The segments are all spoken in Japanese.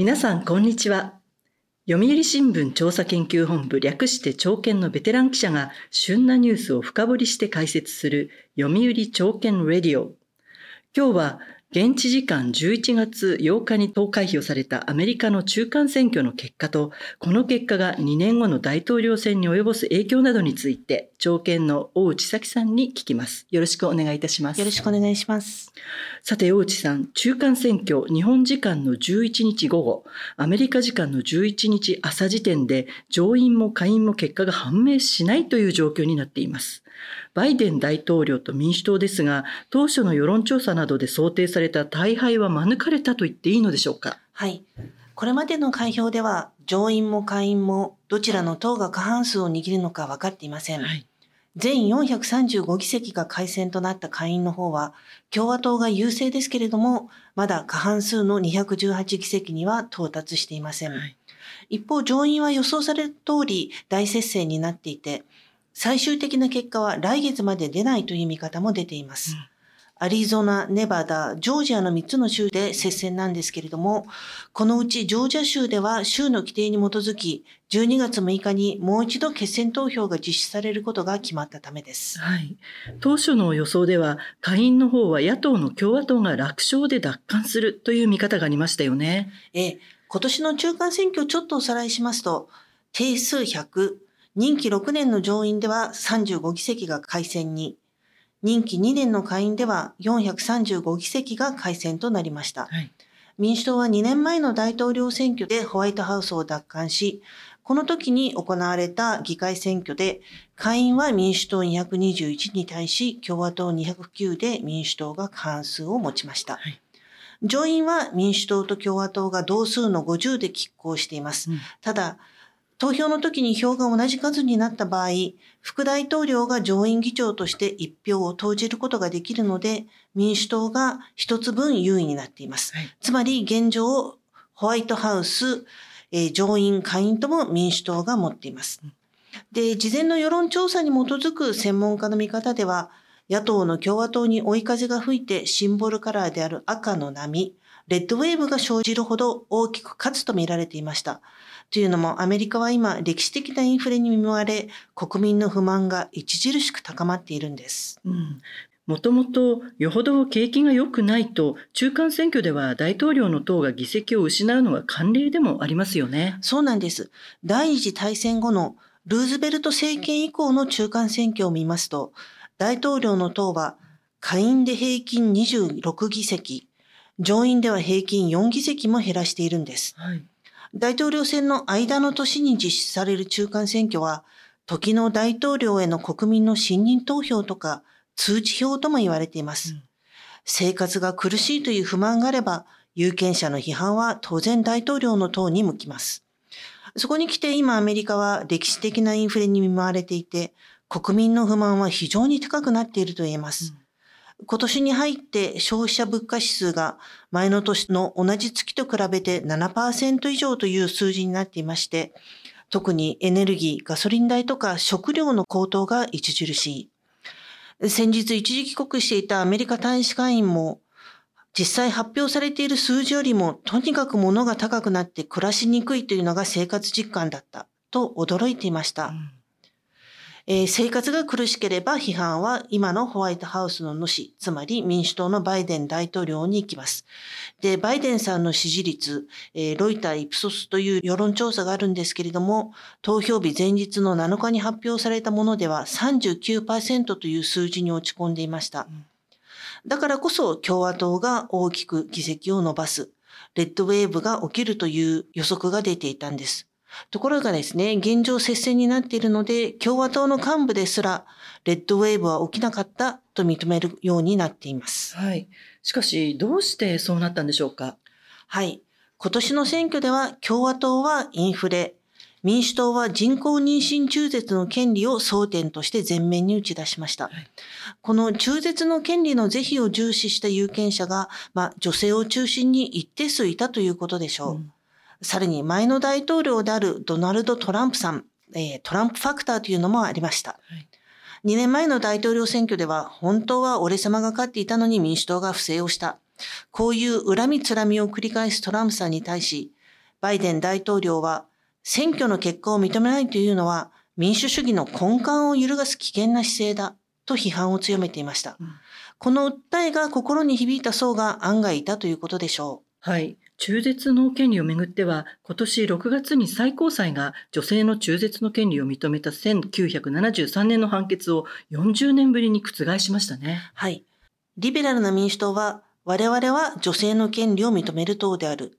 皆さんこんにちは。読売新聞調査研究本部略して朝見のベテラン記者が旬なニュースを深掘りして解説する読売朝見レディオ。今日は現地時間11月8日に投開票されたアメリカの中間選挙の結果と、この結果が2年後の大統領選に及ぼす影響などについて、朝見の大内咲さんに聞きます。よろしくお願いいたします。よろしくお願いします。さて、大内さん、中間選挙、日本時間の11日午後、アメリカ時間の11日朝時点で、上院も下院も結果が判明しないという状況になっています。バイデン大統領と民主党ですが、当初の世論調査などで想定された大敗は免れたと言っていいのでしょうか？はい。これまでの開票では、上院も下院もどちらの党が過半数を握るのか分かっていません。はい全435議席が改選となった下院の方は、共和党が優勢ですけれども、まだ過半数の218議席には到達していません。はい、一方、上院は予想される通り大接戦になっていて、最終的な結果は来月まで出ないという見方も出ています。うん、アリゾナ、ネバダ、ジョージアの3つの州で接戦なんですけれども、このうちジョージア州では州の規定に基づき、12月6日にもう一度決選投票が実施されることが決まったためです。はい。当初の予想では、下院の方は野党の共和党が楽勝で奪還するという見方がありましたよね。え、今年の中間選挙をちょっとおさらいしますと、定数100、任期6年の上院では35議席が改選に、任期2年の下院では435議席が改選となりました。はい、民主党は2年前の大統領選挙でホワイトハウスを奪還し、この時に行われた議会選挙で、下院は民主党221に対し、共和党209で民主党が過半数を持ちました。はい、上院は民主党と共和党が同数の50で拮抗しています。うん、ただ、投票の時に票が同じ数になった場合、副大統領が上院議長として一票を投じることができるので、民主党が一つ分優位になっています。はい、つまり現状、ホワイトハウス、えー、上院、下院とも民主党が持っています。で、事前の世論調査に基づく専門家の見方では、野党の共和党に追い風が吹いてシンボルカラーである赤の波、レッドウェーブが生じるほど大きく勝つと見られていました。というのもアメリカは今歴史的なインフレに見舞われ国民の不満が著しく高まっているんです。うんもともとよほど景気が良くないと中間選挙では大統領の党が議席を失うのは慣例でもありますよね。そうなんです。第二次大戦後のルーズベルト政権以降の中間選挙を見ますと大統領の党は下院で平均26議席上院では平均4議席も減らしているんです。はい大統領選の間の年に実施される中間選挙は、時の大統領への国民の信任投票とか通知票とも言われています。うん、生活が苦しいという不満があれば、有権者の批判は当然大統領の党に向きます。そこに来て今アメリカは歴史的なインフレに見舞われていて、国民の不満は非常に高くなっていると言えます。うん今年に入って消費者物価指数が前の年の同じ月と比べて7%以上という数字になっていまして、特にエネルギー、ガソリン代とか食料の高騰が著しい。先日一時帰国していたアメリカ大使館員も、実際発表されている数字よりもとにかく物が高くなって暮らしにくいというのが生活実感だったと驚いていました。うんえー、生活が苦しければ批判は今のホワイトハウスの主、つまり民主党のバイデン大統領に行きます。で、バイデンさんの支持率、えー、ロイター・イプソスという世論調査があるんですけれども、投票日前日の7日に発表されたものでは39%という数字に落ち込んでいました。だからこそ共和党が大きく議席を伸ばす、レッドウェーブが起きるという予測が出ていたんです。ところがですね、現状接戦になっているので、共和党の幹部ですら、レッドウェーブは起きなかったと認めるようになっています。はい。しかし、どうしてそうなったんでしょうか？はい。今年の選挙では、共和党はインフレ、民主党は人工妊娠中絶の権利を争点として前面に打ち出しました。はい、この中絶の権利の是非を重視した有権者が、まあ、女性を中心に一定数いたということでしょう。うんさらに前の大統領であるドナルド・トランプさん、えー、トランプファクターというのもありました。はい、2年前の大統領選挙では本当は俺様が勝っていたのに民主党が不正をした。こういう恨みつらみを繰り返すトランプさんに対し、バイデン大統領は選挙の結果を認めないというのは民主主義の根幹を揺るがす危険な姿勢だと批判を強めていました。うん、この訴えが心に響いた層が案外いたということでしょう。はい。中絶の権利をめぐっては、今年6月に最高裁が女性の中絶の権利を認めた1973年の判決を40年ぶりに覆しましたね。はい。リベラルな民主党は、我々は女性の権利を認める党である。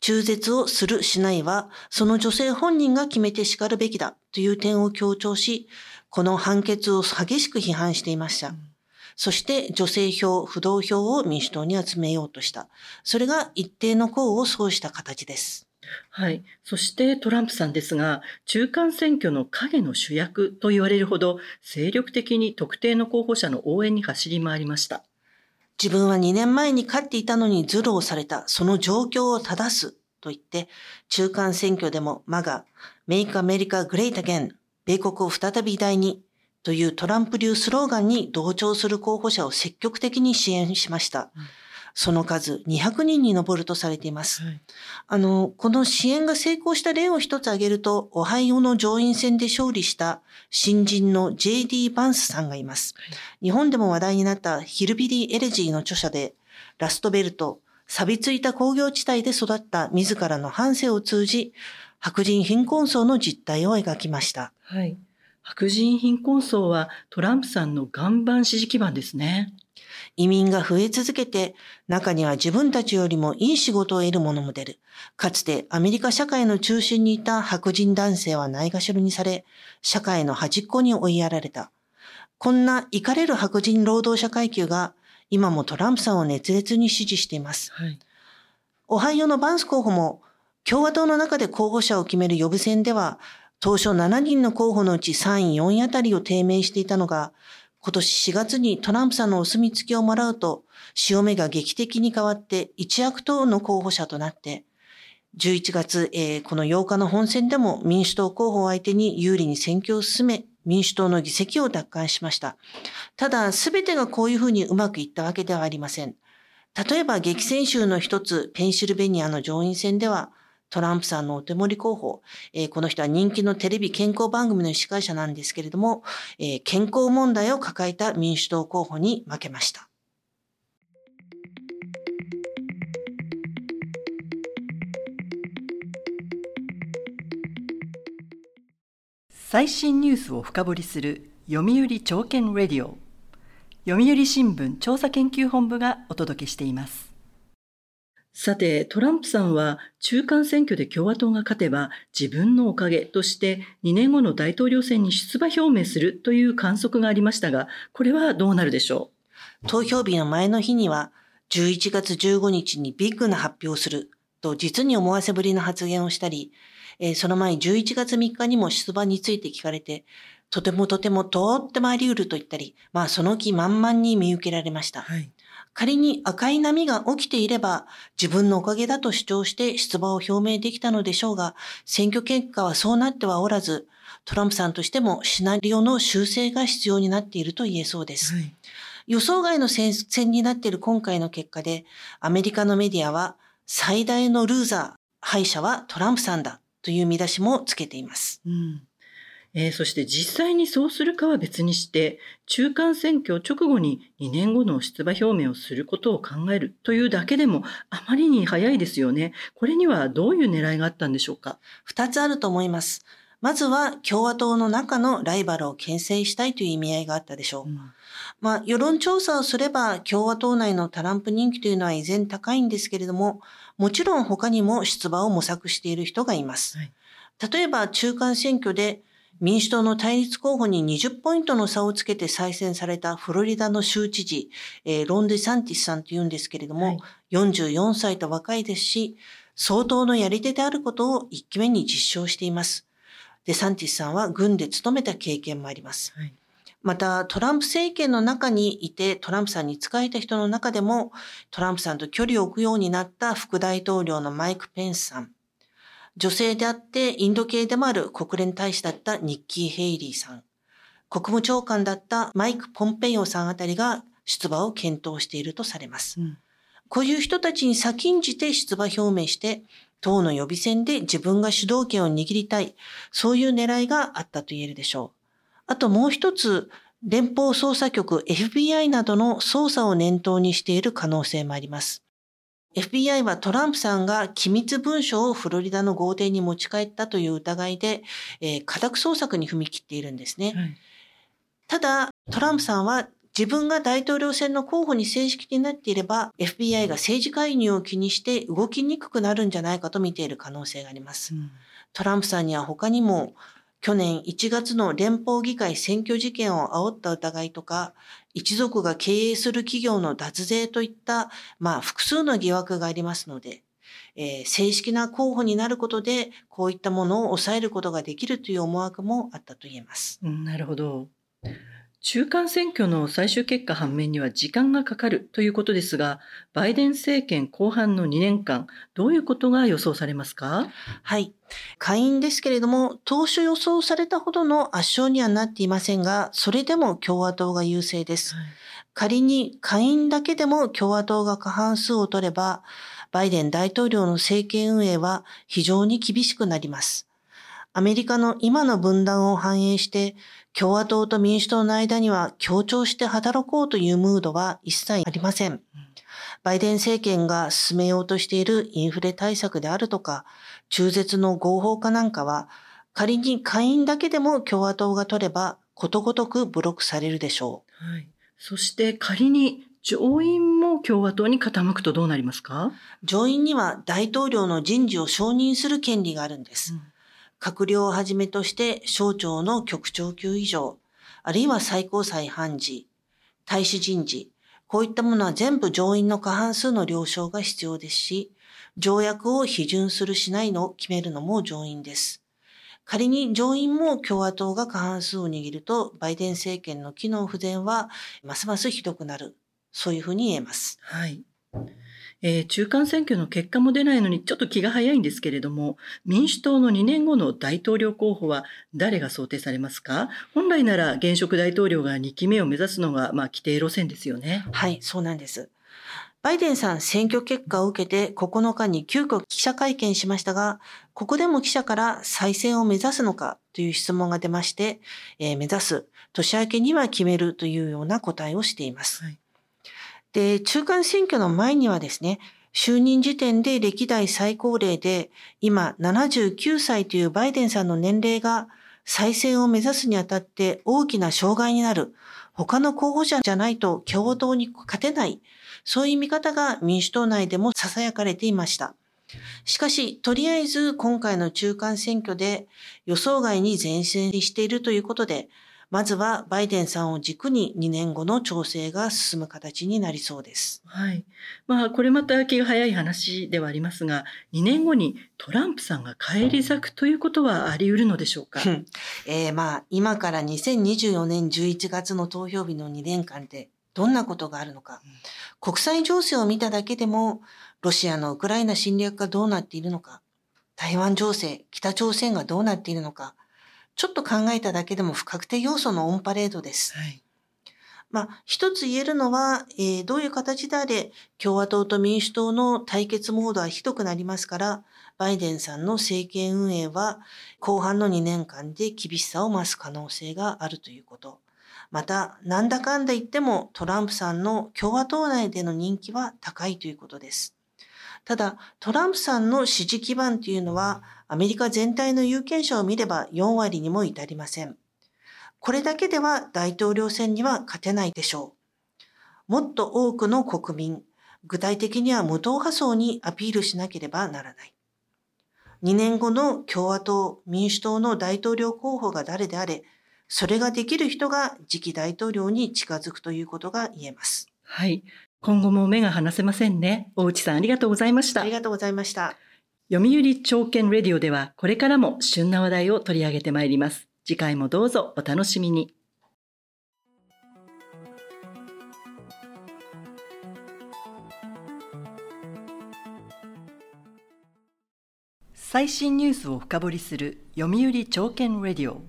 中絶をするしないは、その女性本人が決めて叱るべきだという点を強調し、この判決を激しく批判していました。うんそして女性票、不動票を民主党に集めようとした。それが一定の功を奏した形です。はい。そしてトランプさんですが、中間選挙の影の主役と言われるほど、精力的に特定の候補者の応援に走り回りました。自分は2年前に勝っていたのにズルをされた、その状況を正すと言って、中間選挙でもマガ、メイクアメリカグレイタゲン、米国を再び偉大にというトランプ流スローガンに同調する候補者を積極的に支援しました。うん、その数200人に上るとされています。はい、あの、この支援が成功した例を一つ挙げると、オハイオの上院選で勝利した新人の J.D. バンスさんがいます。はい、日本でも話題になったヒルビリー・エレジーの著者で、ラストベルト、錆びついた工業地帯で育った自らの半生を通じ、白人貧困層の実態を描きました。はい。白人貧困層はトランプさんの岩盤支持基盤ですね。移民が増え続けて、中には自分たちよりもいい仕事を得る者も出る。かつてアメリカ社会の中心にいた白人男性はないがしろにされ、社会の端っこに追いやられた。こんな怒れる白人労働者階級が今もトランプさんを熱烈に支持しています。はい、オハイオのバンス候補も共和党の中で候補者を決める予備選では当初7人の候補のうち3位、4位あたりを低迷していたのが、今年4月にトランプさんのお墨付きをもらうと、潮目が劇的に変わって一躍党の候補者となって、11月、えー、この8日の本選でも民主党候補を相手に有利に選挙を進め、民主党の議席を奪還しました。ただ、すべてがこういうふうにうまくいったわけではありません。例えば激戦州の一つ、ペンシルベニアの上院選では、トランプさんのお手盛り候補、えー、この人は人気のテレビ健康番組の司会者なんですけれども、えー、健康問題を抱えた民主党候補に負けました。最新ニュースを深掘りする読売朝券レディオ。読売新聞調査研究本部がお届けしています。さて、トランプさんは中間選挙で共和党が勝てば自分のおかげとして2年後の大統領選に出馬表明するという観測がありましたが、これはどうなるでしょう？投票日の前の日には11月15日にビッグな発表をすると実に思わせぶりな発言をしたり、えー、その前11月3日にも出馬について聞かれて、とてもとてもとってもあり得ると言ったり、まあその気満々に見受けられました。はい仮に赤い波が起きていれば自分のおかげだと主張して出馬を表明できたのでしょうが、選挙結果はそうなってはおらず、トランプさんとしてもシナリオの修正が必要になっていると言えそうです。はい、予想外の戦線になっている今回の結果で、アメリカのメディアは最大のルーザー、敗者はトランプさんだという見出しもつけています。うんえー、そして実際にそうするかは別にして、中間選挙直後に2年後の出馬表明をすることを考えるというだけでもあまりに早いですよね。これにはどういう狙いがあったんでしょうか？二つあると思います。まずは共和党の中のライバルを牽制したいという意味合いがあったでしょう。うん、まあ、世論調査をすれば共和党内のトランプ人気というのは依然高いんですけれども、もちろん他にも出馬を模索している人がいます。はい、例えば中間選挙で民主党の対立候補に20ポイントの差をつけて再選されたフロリダの州知事、えー、ロンデ・サンティスさんというんですけれども、はい、44歳と若いですし、相当のやり手であることを一期目に実証しています。デサンティスさんは軍で勤めた経験もあります。はいまた、トランプ政権の中にいて、トランプさんに仕えた人の中でも、トランプさんと距離を置くようになった副大統領のマイク・ペンスさん、女性であってインド系でもある国連大使だったニッキー・ヘイリーさん、国務長官だったマイク・ポンペイオさんあたりが出馬を検討しているとされます。うん、こういう人たちに先んじて出馬表明して、党の予備選で自分が主導権を握りたい、そういう狙いがあったと言えるでしょう。あともう一つ、連邦捜査局 FBI などの捜査を念頭にしている可能性もあります。FBI はトランプさんが機密文書をフロリダの豪邸に持ち帰ったという疑いで、えー、家宅捜索に踏み切っているんですね。はい、ただ、トランプさんは自分が大統領選の候補に正式になっていれば、FBI が政治介入を気にして動きにくくなるんじゃないかと見ている可能性があります。うん、トランプさんには他にも、去年1月の連邦議会選挙事件を煽った疑いとか、一族が経営する企業の脱税といった、まあ、複数の疑惑がありますので、えー、正式な候補になることで、こういったものを抑えることができるという思惑もあったと言えます。なるほど。中間選挙の最終結果判明には時間がかかるということですが、バイデン政権後半の2年間、どういうことが予想されますか？はい。下院ですけれども、当初予想されたほどの圧勝にはなっていませんが、それでも共和党が優勢です。はい、仮に下院だけでも共和党が過半数を取れば、バイデン大統領の政権運営は非常に厳しくなります。アメリカの今の分断を反映して、共和党と民主党の間には協調して働こうというムードは一切ありません。バイデン政権が進めようとしているインフレ対策であるとか、中絶の合法化なんかは、仮に下院だけでも共和党が取れば、ことごとくブロックされるでしょう。はい、そして仮に上院も共和党に傾くとどうなりますか？上院には大統領の人事を承認する権利があるんです。うん閣僚をはじめとして省庁の局長級以上、あるいは最高裁判事、大使人事、こういったものは全部上院の過半数の了承が必要ですし、条約を批准するしないのを決めるのも上院です。仮に上院も共和党が過半数を握ると、バイデン政権の機能不全はますますひどくなる。そういうふうに言えます。はい。えー、中間選挙の結果も出ないのにちょっと気が早いんですけれども、民主党の2年後の大統領候補は誰が想定されますか？本来なら現職大統領が2期目を目指すのが、まあ、規定路線ですよね。はい、そうなんです。バイデンさん選挙結果を受けて9日に急遽記者会見しましたが、ここでも記者から再選を目指すのか？という質問が出まして、えー、目指す、年明けには決めるというような答えをしています。はいで、中間選挙の前にはですね、就任時点で歴代最高齢で、今79歳というバイデンさんの年齢が再選を目指すにあたって大きな障害になる。他の候補者じゃないと共和党に勝てない。そういう見方が民主党内でも囁かれていました。しかし、とりあえず今回の中間選挙で予想外に前線しているということで、まずはバイデンさんを軸に2年後の調整が進む形になりそうです。はい。まあ、これまた気が早い話ではありますが、2年後にトランプさんが返り咲くということはあり得るのでしょうか？えー、まあ、今から2024年11月の投票日の2年間でどんなことがあるのか。国際情勢を見ただけでも、ロシアのウクライナ侵略がどうなっているのか、台湾情勢、北朝鮮がどうなっているのか、ちょっと考えただけでも不確定要素のオンパレードです。はい、まあ、一つ言えるのは、えー、どういう形であれ、共和党と民主党の対決モードはひどくなりますから、バイデンさんの政権運営は後半の2年間で厳しさを増す可能性があるということ。また、なんだかんだ言ってもトランプさんの共和党内での人気は高いということです。ただ、トランプさんの支持基盤というのは、アメリカ全体の有権者を見れば4割にも至りません。これだけでは大統領選には勝てないでしょう。もっと多くの国民、具体的には無党派層にアピールしなければならない。2年後の共和党、民主党の大統領候補が誰であれ、それができる人が次期大統領に近づくということが言えます。はい。今後も目が離せませんね。大内さんありがとうございました。ありがとうございました。読売朝券レディオではこれからも旬な話題を取り上げてまいります。次回もどうぞお楽しみに。最新ニュースを深掘りする読売朝券レディオ。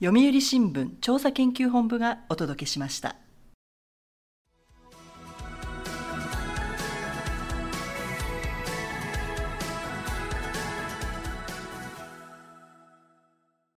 読売新聞調査研究本部がお届けしました。